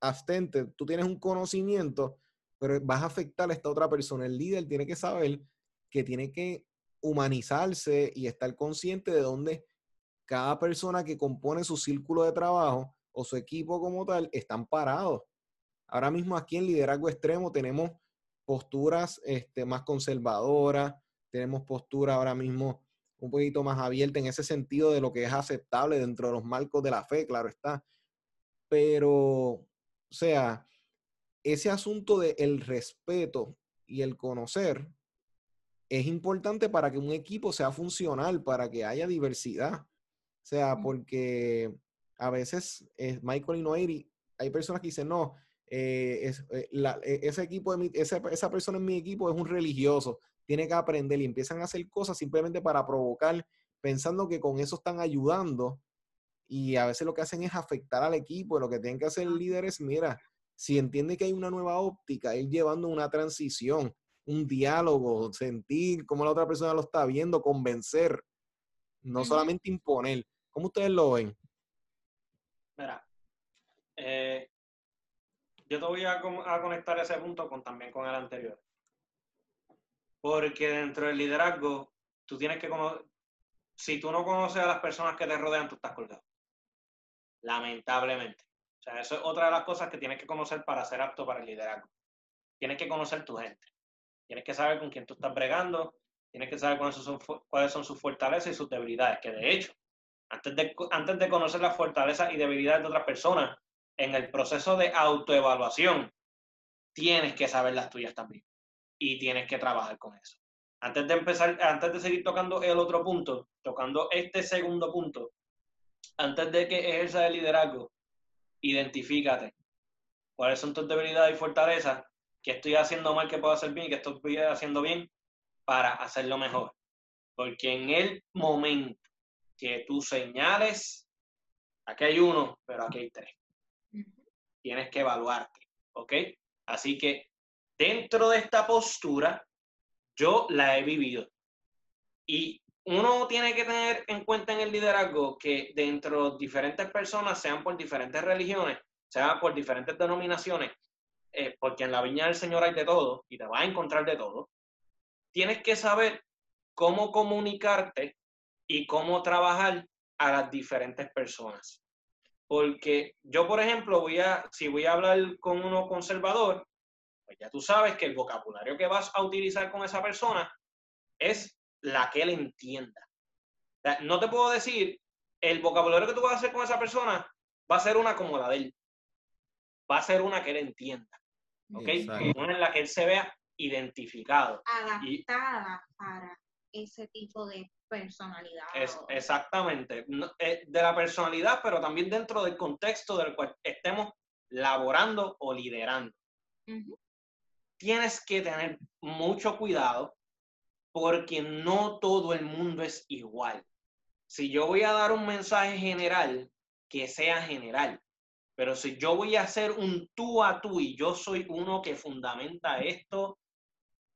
abstente, tú tienes un conocimiento, pero vas a afectar a esta otra persona. El líder tiene que saber que tiene que humanizarse y estar consciente de dónde cada persona que compone su círculo de trabajo o su equipo como tal están parados. Ahora mismo aquí en Liderazgo Extremo tenemos posturas este, más conservadoras, tenemos posturas ahora mismo un poquito más abierta en ese sentido de lo que es aceptable dentro de los marcos de la fe, claro está. Pero, o sea, ese asunto del el respeto y el conocer es importante para que un equipo sea funcional, para que haya diversidad. O sea, porque a veces Michael y Noiri, hay personas que dicen, no, eh, es, eh, e, ese equipo, de esa, esa persona en mi equipo es un religioso tiene que aprender y empiezan a hacer cosas simplemente para provocar, pensando que con eso están ayudando y a veces lo que hacen es afectar al equipo. Lo que tienen que hacer el líder es, mira, si entiende que hay una nueva óptica, ir llevando una transición, un diálogo, sentir cómo la otra persona lo está viendo, convencer, no solamente imponer. ¿Cómo ustedes lo ven? Mira, eh, yo te voy a, a, conectar ese punto con, también con el anterior. Porque dentro del liderazgo, tú tienes que conocer, si tú no conoces a las personas que te rodean, tú estás colgado. Lamentablemente. O sea, eso es otra de las cosas que tienes que conocer para ser apto para el liderazgo. Tienes que conocer tu gente. Tienes que saber con quién tú estás bregando. Tienes que saber cuáles son, cuáles son sus fortalezas y sus debilidades. Que de hecho, antes de, antes de conocer las fortalezas y debilidades de otras personas, en el proceso de autoevaluación, tienes que saber las tuyas también y tienes que trabajar con eso. Antes de empezar, antes de seguir tocando el otro punto, tocando este segundo punto, antes de que ejerza el liderazgo, identifícate cuáles son tus debilidades y fortalezas, qué estoy haciendo mal que puedo hacer bien y qué estoy haciendo bien para hacerlo mejor. Porque en el momento que tú señales, aquí hay uno, pero aquí hay tres. Tienes que evaluarte, ¿ok? Así que dentro de esta postura, yo la he vivido. Y uno tiene que tener en cuenta en el liderazgo que dentro de diferentes personas, sean por diferentes religiones, sean por diferentes denominaciones, eh, porque en la viña del Señor hay de todo y te vas a encontrar de todo, tienes que saber cómo comunicarte y cómo trabajar a las diferentes personas. Porque yo, por ejemplo, voy a, si voy a hablar con uno conservador, pues ya tú sabes que el vocabulario que vas a utilizar con esa persona es la que él entienda. no te puedo decir, el vocabulario que tú vas a hacer con esa persona va a ser una como la de él. Va a ser una que él entienda. ¿Ok? Una en la que él se vea identificado. Adaptada para ese tipo de personalidad. Es, exactamente. Eh, de la personalidad, pero también dentro del contexto del cual estemos laborando o liderando tienes que tener mucho cuidado porque no todo el mundo es igual. Si yo voy a dar un mensaje general, que sea general. Pero si yo voy a hacer un tú a tú y yo soy uno que fundamenta esto,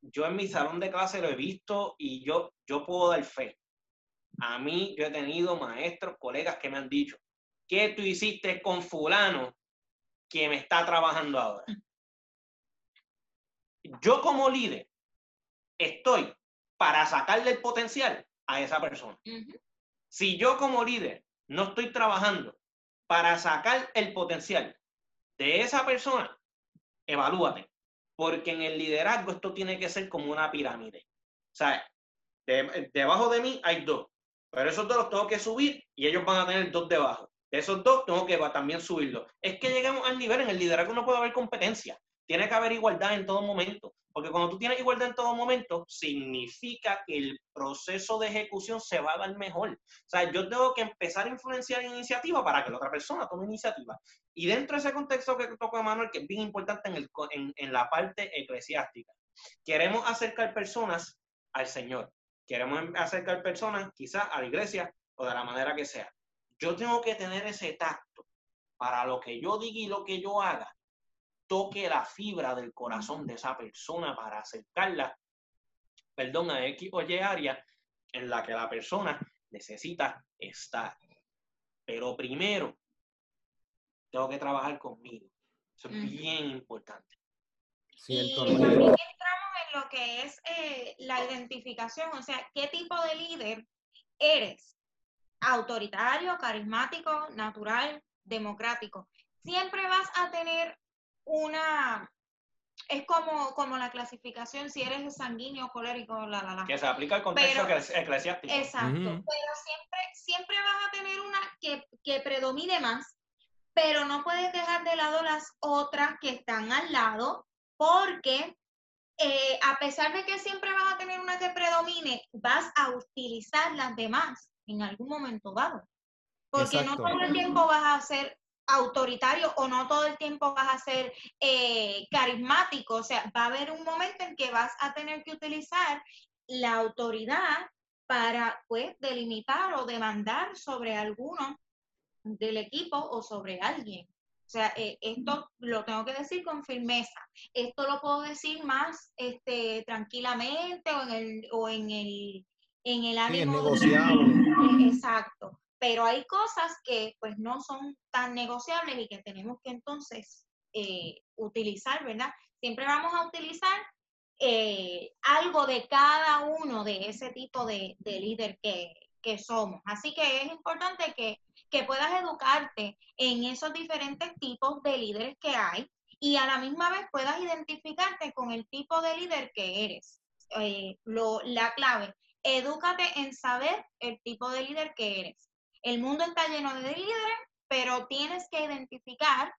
yo en mi salón de clase lo he visto y yo, yo puedo dar fe. A mí yo he tenido maestros, colegas que me han dicho, ¿qué tú hiciste con fulano que me está trabajando ahora? Yo como líder estoy para sacarle el potencial a esa persona. Si yo como líder no estoy trabajando para sacar el potencial de esa persona, evalúate. Porque en el liderazgo esto tiene que ser como una pirámide. O sea, debajo de mí hay dos, pero esos dos los tengo que subir y ellos van a tener dos debajo. De esos dos tengo que también subirlo. Es que lleguemos al nivel, en el liderazgo no puede haber competencia. Tiene que haber igualdad en todo momento. Porque cuando tú tienes igualdad en todo momento, significa que el proceso de ejecución se va a dar mejor. O sea, yo tengo que empezar a influenciar iniciativa para que la otra persona tome iniciativa. Y dentro de ese contexto que tocó Emanuel, que es bien importante en, el, en, en la parte eclesiástica, queremos acercar personas al Señor. Queremos acercar personas quizás a la iglesia o de la manera que sea. Yo tengo que tener ese tacto para lo que yo diga y lo que yo haga toque la fibra del corazón de esa persona para acercarla, perdón, a X o Y área en la que la persona necesita estar. Pero primero, tengo que trabajar conmigo. Eso es bien importante. y también entramos en lo que es eh, la identificación, o sea, qué tipo de líder eres. Autoritario, carismático, natural, democrático. Siempre vas a tener una, es como, como la clasificación, si eres sanguíneo, colérico, la, la, la. Que se aplica al contexto eclesiástico. Exacto, pero siempre, siempre vas a tener una que, que predomine más, pero no puedes dejar de lado las otras que están al lado, porque eh, a pesar de que siempre vas a tener una que predomine, vas a utilizar las demás en algún momento dado. Porque no todo el tiempo vas a hacer autoritario o no todo el tiempo vas a ser eh, carismático. O sea, va a haber un momento en que vas a tener que utilizar la autoridad para, pues, delimitar o demandar sobre alguno del equipo o sobre alguien. O sea, eh, esto lo tengo que decir con firmeza. Esto lo puedo decir más este, tranquilamente o en el, o en el, en el ánimo. Exacto pero hay cosas que pues no son tan negociables y que tenemos que entonces eh, utilizar, ¿verdad? Siempre vamos a utilizar eh, algo de cada uno de ese tipo de, líder que, somos. Así que es importante que, puedas educarte en esos diferentes tipos de líderes que hay y a la misma vez puedas identificarte con el tipo de líder que eres. Eh, lo, la clave, edúcate en saber el tipo de líder que eres. El mundo está lleno de líderes, pero tienes que identificar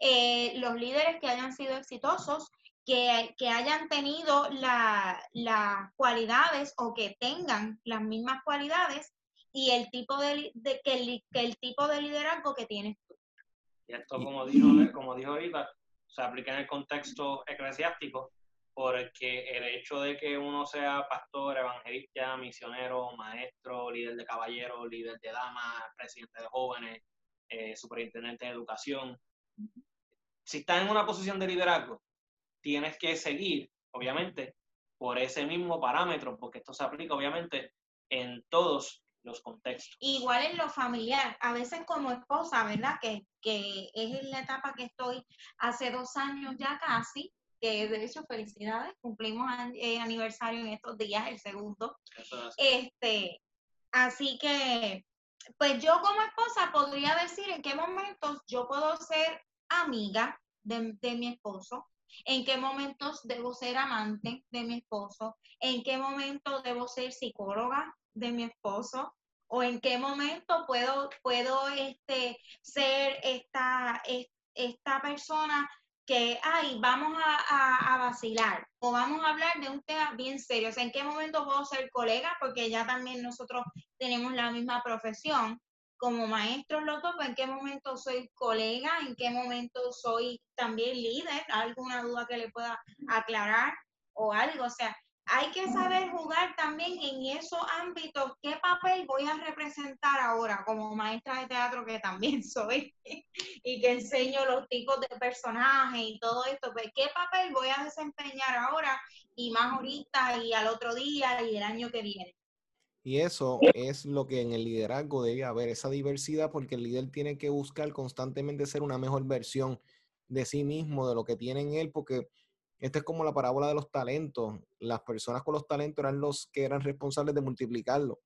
eh, los líderes que hayan sido exitosos, que, hayan tenido las cualidades o que tengan las mismas cualidades y el tipo de, que, el, tipo de liderazgo que tienes tú. Y esto, como dijo, como dijo se aplica en el contexto eclesiástico, porque el hecho de que uno sea pastor, evangelista, misionero, maestro, líder de caballeros, líder de damas, presidente de jóvenes, eh, superintendente de educación, si estás en una posición de liderazgo, tienes que seguir, obviamente, por ese mismo parámetro, porque esto se aplica, obviamente, en todos los contextos. Igual en lo familiar, a veces como esposa, ¿verdad? Que, que es en la etapa que estoy hace dos años ya casi, que de hecho felicidades, cumplimos eh, aniversario en estos días, el segundo. Este, así que, pues yo como esposa podría decir en qué momentos yo puedo ser amiga de, de mi esposo, en qué momentos debo ser amante de mi esposo, en qué momento debo ser psicóloga de mi esposo, o en qué momento puedo, puedo este, ser esta, esta persona que, ay, vamos a, vacilar o vamos a hablar de un tema bien serio. O sea, ¿en qué momento puedo ser colega? Porque ya también nosotros tenemos la misma profesión como maestros los dos, ¿en qué momento soy colega? ¿En qué momento soy también líder? ¿Alguna duda que le pueda aclarar o algo? O sea, hay que saber jugar también en esos ámbitos. ¿Qué papel voy a representar ahora como maestra de teatro que también soy y que enseño los tipos de personajes y todo esto? Pues, ¿Qué papel voy a desempeñar ahora y más ahorita y al otro día y el año que viene? Y eso es lo que en el liderazgo debe haber, esa diversidad, porque el líder tiene que buscar constantemente ser una mejor versión de sí mismo, de lo que tiene en él, porque esta es como la parábola de los talentos. Las personas con los talentos eran los que eran responsables de multiplicarlo.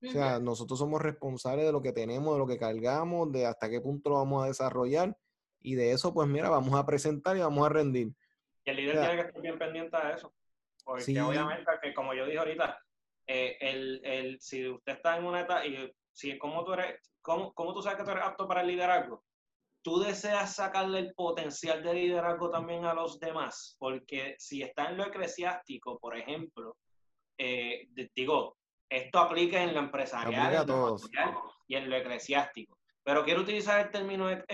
O sea, nosotros somos responsables de lo que tenemos, de lo que cargamos, de hasta qué punto lo vamos a desarrollar. Y de eso, pues mira, vamos a presentar y vamos a rendir. Y el líder tiene que estar bien pendiente de eso. Porque obviamente, que como yo dije ahorita, eh, el, el, si usted está en una etapa, y si, ¿cómo, tú eres, cómo, ¿cómo tú sabes que tú eres apto para el liderazgo? Tú deseas sacarle el potencial de liderazgo también a los demás, porque si está en lo eclesiástico, por ejemplo, eh, digo, esto aplica en lo empresarial y en lo eclesiástico, pero quiero utilizar el término de,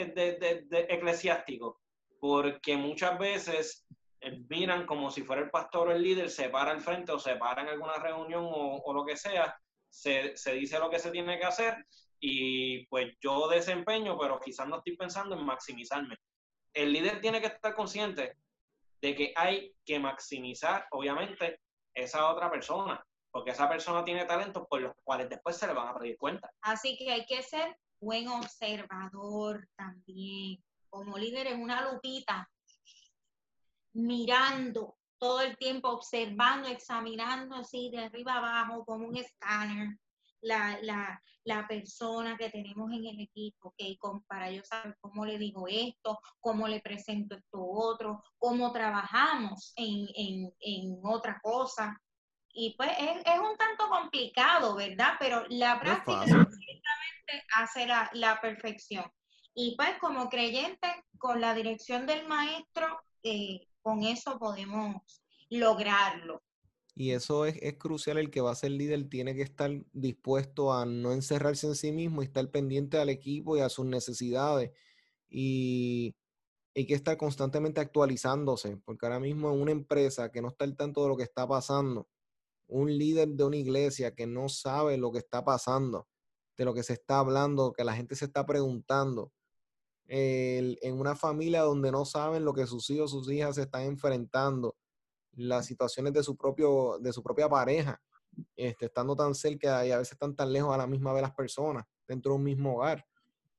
eclesiástico porque muchas veces eh, miran como si fuera el pastor o el líder, se para al frente o se para en alguna reunión o, lo que sea, se, se, dice lo que se tiene que hacer y pues yo desempeño, pero quizás no estoy pensando en maximizarme. El líder tiene que estar consciente de que hay que maximizar, obviamente, esa otra persona, porque esa persona tiene talentos por los cuales después se le van a pedir cuenta. Así que hay que ser buen observador también. Como líder en una lupita, mirando todo el tiempo, observando, examinando así de arriba abajo como un escáner la, la, la persona que tenemos en el equipo, que para yo saber cómo le digo esto, cómo le presento esto otro, cómo trabajamos en, en, en otra cosa. Y pues es, es, un tanto complicado, ¿verdad? Pero la práctica directamente hace la, la, perfección. Y pues como creyente, con la dirección del maestro, eh, con eso podemos lograrlo. Y eso es, crucial, el que va a ser líder tiene que estar dispuesto a no encerrarse en sí mismo y estar pendiente al equipo y a sus necesidades. Y hay que estar constantemente actualizándose, porque ahora mismo en una empresa que no está al tanto de lo que está pasando, un líder de una iglesia que no sabe lo que está pasando, de lo que se está hablando, que la gente se está preguntando, en una familia donde no saben lo que sus hijos, sus hijas se están enfrentando, las situaciones de su, propio, de su propia pareja, este, estando tan cerca y a veces están tan lejos a la misma vez las personas, dentro de un mismo hogar.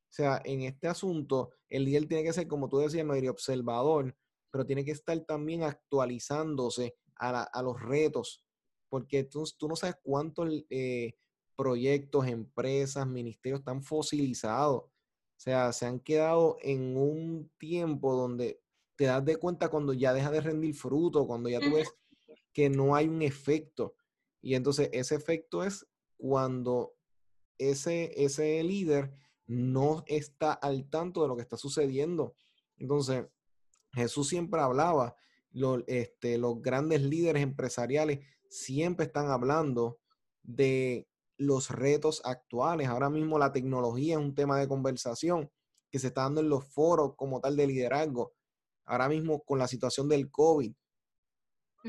O sea, en este asunto, el líder tiene que ser, como tú decías, no observador, pero tiene que estar también actualizándose a, los retos, porque tú, tú, no sabes cuántos eh, proyectos, empresas, ministerios están fosilizados. O sea, se han quedado en un tiempo donde te das de cuenta cuando ya deja de rendir fruto, cuando ya tú ves que no hay un efecto. Y entonces ese efecto es cuando ese, ese líder no está al tanto de lo que está sucediendo. Entonces, Jesús siempre hablaba, los, este, los grandes líderes empresariales siempre están hablando de los retos actuales. Ahora mismo la tecnología es un tema de conversación que se está dando en los foros como tal de liderazgo ahora mismo con la situación del COVID,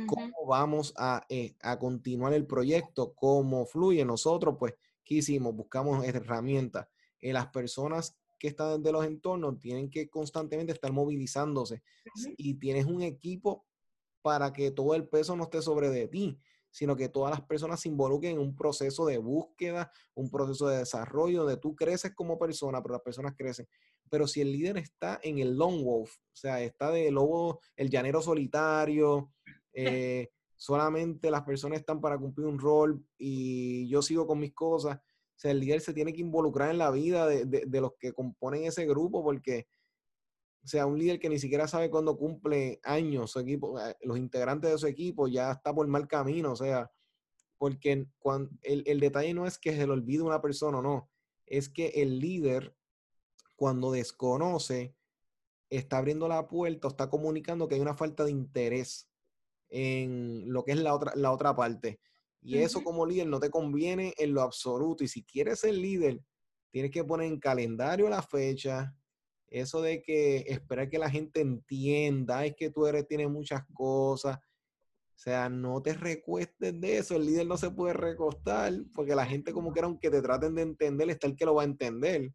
cómo vamos eh, a, continuar el proyecto, cómo fluye. Nosotros, pues, ¿qué hicimos? Buscamos herramientas. Eh, las personas que están de los entornos tienen que constantemente estar movilizándose y tienes un equipo para que todo el peso no esté sobre de ti, sino que todas las personas se involucren en un proceso de búsqueda, un proceso de desarrollo, donde tú creces como persona, pero las personas crecen. Pero si el líder está en el long wolf, o sea, está de lobo, el llanero solitario, eh, solamente las personas están para cumplir un rol y yo sigo con mis cosas, o sea, el líder se tiene que involucrar en la vida de, de los que componen ese grupo porque o sea, un líder que ni siquiera sabe cuándo cumple años su equipo, eh, los integrantes de su equipo ya está por mal camino, o sea, porque cuando, el, detalle no es que se le olvide una persona o no, es que el líder cuando desconoce está abriendo la puerta o está comunicando que hay una falta de interés en lo que es la otra, la otra parte. Y eso como líder no te conviene en lo absoluto. Y si quieres ser líder, tienes que poner en calendario la fecha, eso de que esperar que la gente entienda, es que tú eres, tienes muchas cosas. O sea, no te recuestes de eso. El líder no se puede recostar porque la gente como que aunque te traten de entender, está el que lo va a entender.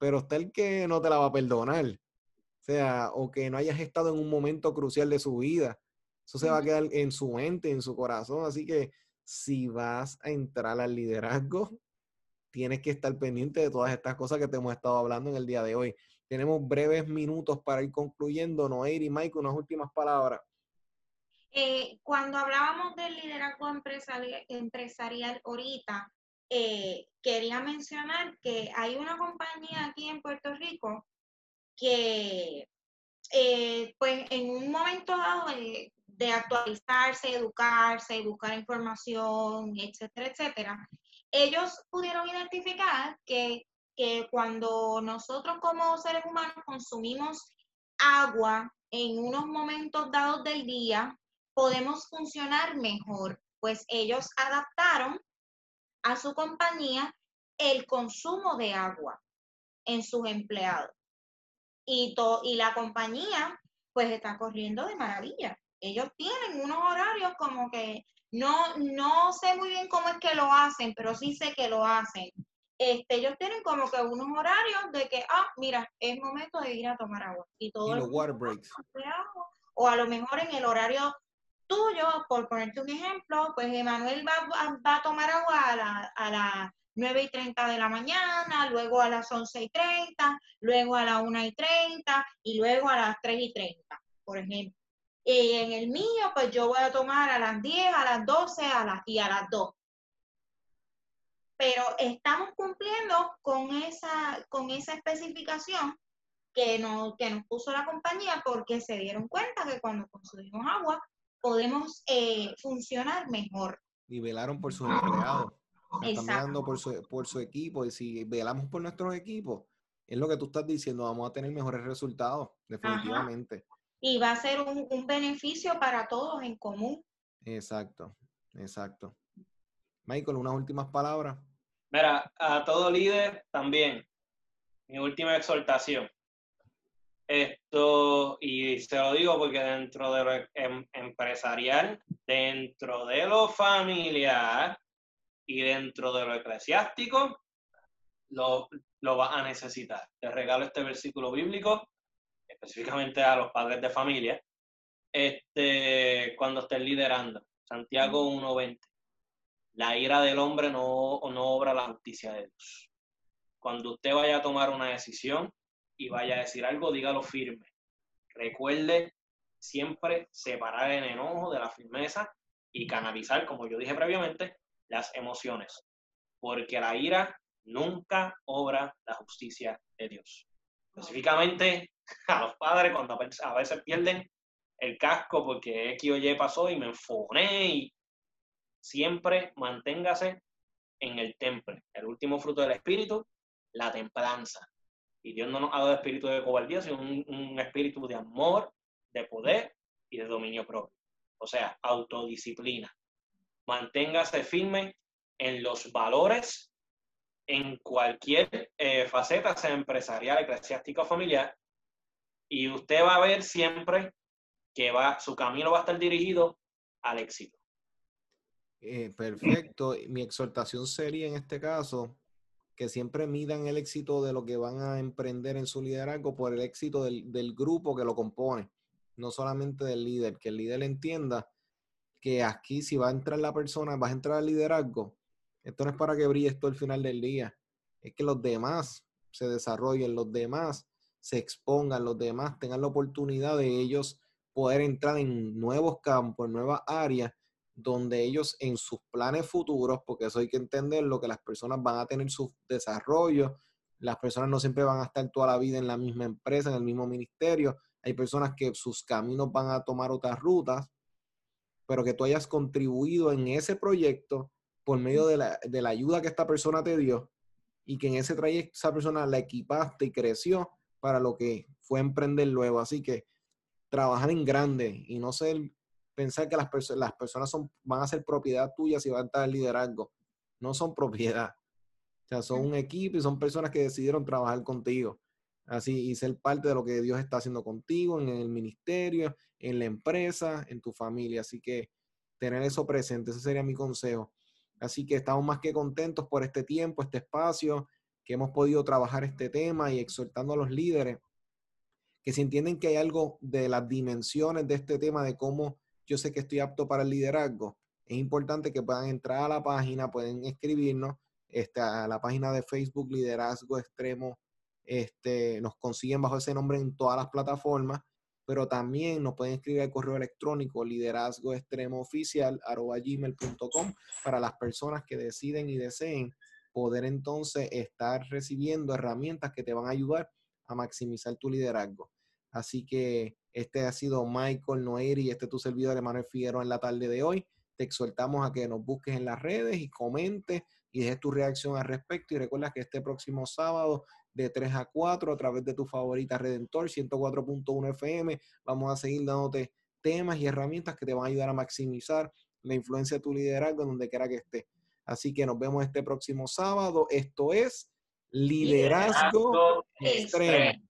Pero está el que no te la va a perdonar. O sea, o que no hayas estado en un momento crucial de su vida. Eso se va a quedar en su mente, en su corazón. Así que si vas a entrar al liderazgo, tienes que estar pendiente de todas estas cosas que te hemos estado hablando en el día de hoy. Tenemos breves minutos para ir concluyendo. Noé y Mike, unas últimas palabras. Eh, cuando hablábamos del liderazgo empresarial, empresarial ahorita, eh, quería mencionar que hay una compañía aquí en Puerto Rico que eh, pues en un momento dado de, de actualizarse, educarse, buscar información, etcétera, etcétera, ellos pudieron identificar que, que cuando nosotros como seres humanos consumimos agua en unos momentos dados del día, podemos funcionar mejor, pues ellos adaptaron a su compañía el consumo de agua en sus empleados. Y, y la compañía pues está corriendo de maravilla. Ellos tienen unos horarios como que no, no sé muy bien cómo es que lo hacen, pero sí sé que lo hacen. Este, ellos tienen como que unos horarios de que, ah, mira, es momento de ir a tomar agua. Y todo los water breaks. O a lo mejor en el horario tuyo, por ponerte un ejemplo, pues Emanuel va, va, a tomar agua a la, a las 9 y 30 de la mañana, luego a las 11 y 30, luego a las 1 y 30 y luego a las 3 y 30, por ejemplo. Y en el mío, pues yo voy a tomar a las 10, a las 12 a las, y a las 2. Pero estamos cumpliendo con esa, con esa especificación que nos, que nos puso la compañía porque se dieron cuenta que cuando consumimos agua podemos eh, funcionar mejor. Y velaron por sus empleados. Están velando por su, por su equipo. Y si velamos por nuestros equipos, es lo que tú estás diciendo, vamos a tener mejores resultados, definitivamente y va a ser un, beneficio para todos en común. Exacto, exacto. Michael, unas últimas palabras. Mira, a todo líder también, mi última exhortación. Esto, y se lo digo porque dentro de lo em, empresarial, dentro de lo familiar y dentro de lo eclesiástico, lo, lo vas a necesitar. Te regalo este versículo bíblico específicamente a los padres de familia, este, cuando estén liderando. Santiago 1.20. La ira del hombre no, no obra la justicia de Dios. Cuando usted vaya a tomar una decisión y vaya a decir algo, dígalo firme. Recuerde siempre separar el enojo de la firmeza y canalizar, como yo dije previamente, las emociones. Porque la ira nunca obra la justicia de Dios. Específicamente a los padres cuando a veces pierden el casco porque X o Y pasó y me enfoné y siempre manténgase en el temple. El último fruto del espíritu, la templanza. Y Dios no nos ha dado espíritu de cobardía, sino un, un espíritu de amor, de poder y de dominio propio. O sea, autodisciplina. Manténgase firme en los valores en cualquier eh, faceta, sea empresarial, eclesiástica o familiar, y usted va a ver siempre que va, su camino va a estar dirigido al éxito. Eh, perfecto. Mi exhortación sería en este caso que siempre midan el éxito de lo que van a emprender en su liderazgo por el éxito del, del grupo que lo compone, no solamente del líder, que el líder entienda que aquí si va a entrar la persona, va a entrar al liderazgo, esto no es para que brille esto al final del día, es que los demás se desarrollen, los demás se expongan, los demás tengan la oportunidad de ellos poder entrar en nuevos campos, en nuevas áreas, donde ellos en sus planes futuros, porque eso hay que entenderlo, que las personas van a tener su desarrollo, las personas no siempre van a estar toda la vida en la misma empresa, en el mismo ministerio, hay personas que sus caminos van a tomar otras rutas, pero que tú hayas contribuido en ese proyecto por medio de la, de la ayuda que esta persona te dio y que en ese trayecto esa persona la equipaste y creció para lo que fue emprender luego. Así que trabajar en grande y no ser, pensar que las, las personas son, van a ser propiedad tuya si van a estar en liderazgo. No son propiedad. O sea, son un equipo y son personas que decidieron trabajar contigo. Así, y ser parte de lo que Dios está haciendo contigo en el ministerio, en la empresa, en tu familia. Así que tener eso presente, ese sería mi consejo. Así que estamos más que contentos por este tiempo, este espacio, que hemos podido trabajar este tema y exhortando a los líderes que si entienden que hay algo de las dimensiones de este tema, de cómo yo sé que estoy apto para el liderazgo, es importante que puedan entrar a la página, pueden escribirnos este, a la página de Facebook Liderazgo Extremo. Este, nos consiguen bajo ese nombre en todas las plataformas, pero también nos pueden escribir al correo electrónico liderazgo para las personas que deciden y deseen poder entonces estar recibiendo herramientas que te van a ayudar a maximizar tu liderazgo. Así que este ha sido Michael Noeri y este es tu servidor Emanuel Figueroa en la tarde de hoy. Te exhortamos a que nos busques en las redes y comentes y dejes tu reacción al respecto. Y recuerda que este próximo sábado de 3 a 4 a través de tu favorita Redentor 104.1 FM vamos a seguir dándote temas y herramientas que te van a ayudar a maximizar la influencia de tu liderazgo en donde quiera que esté. Así que nos vemos este próximo sábado. Esto es Liderazgo, Extremo.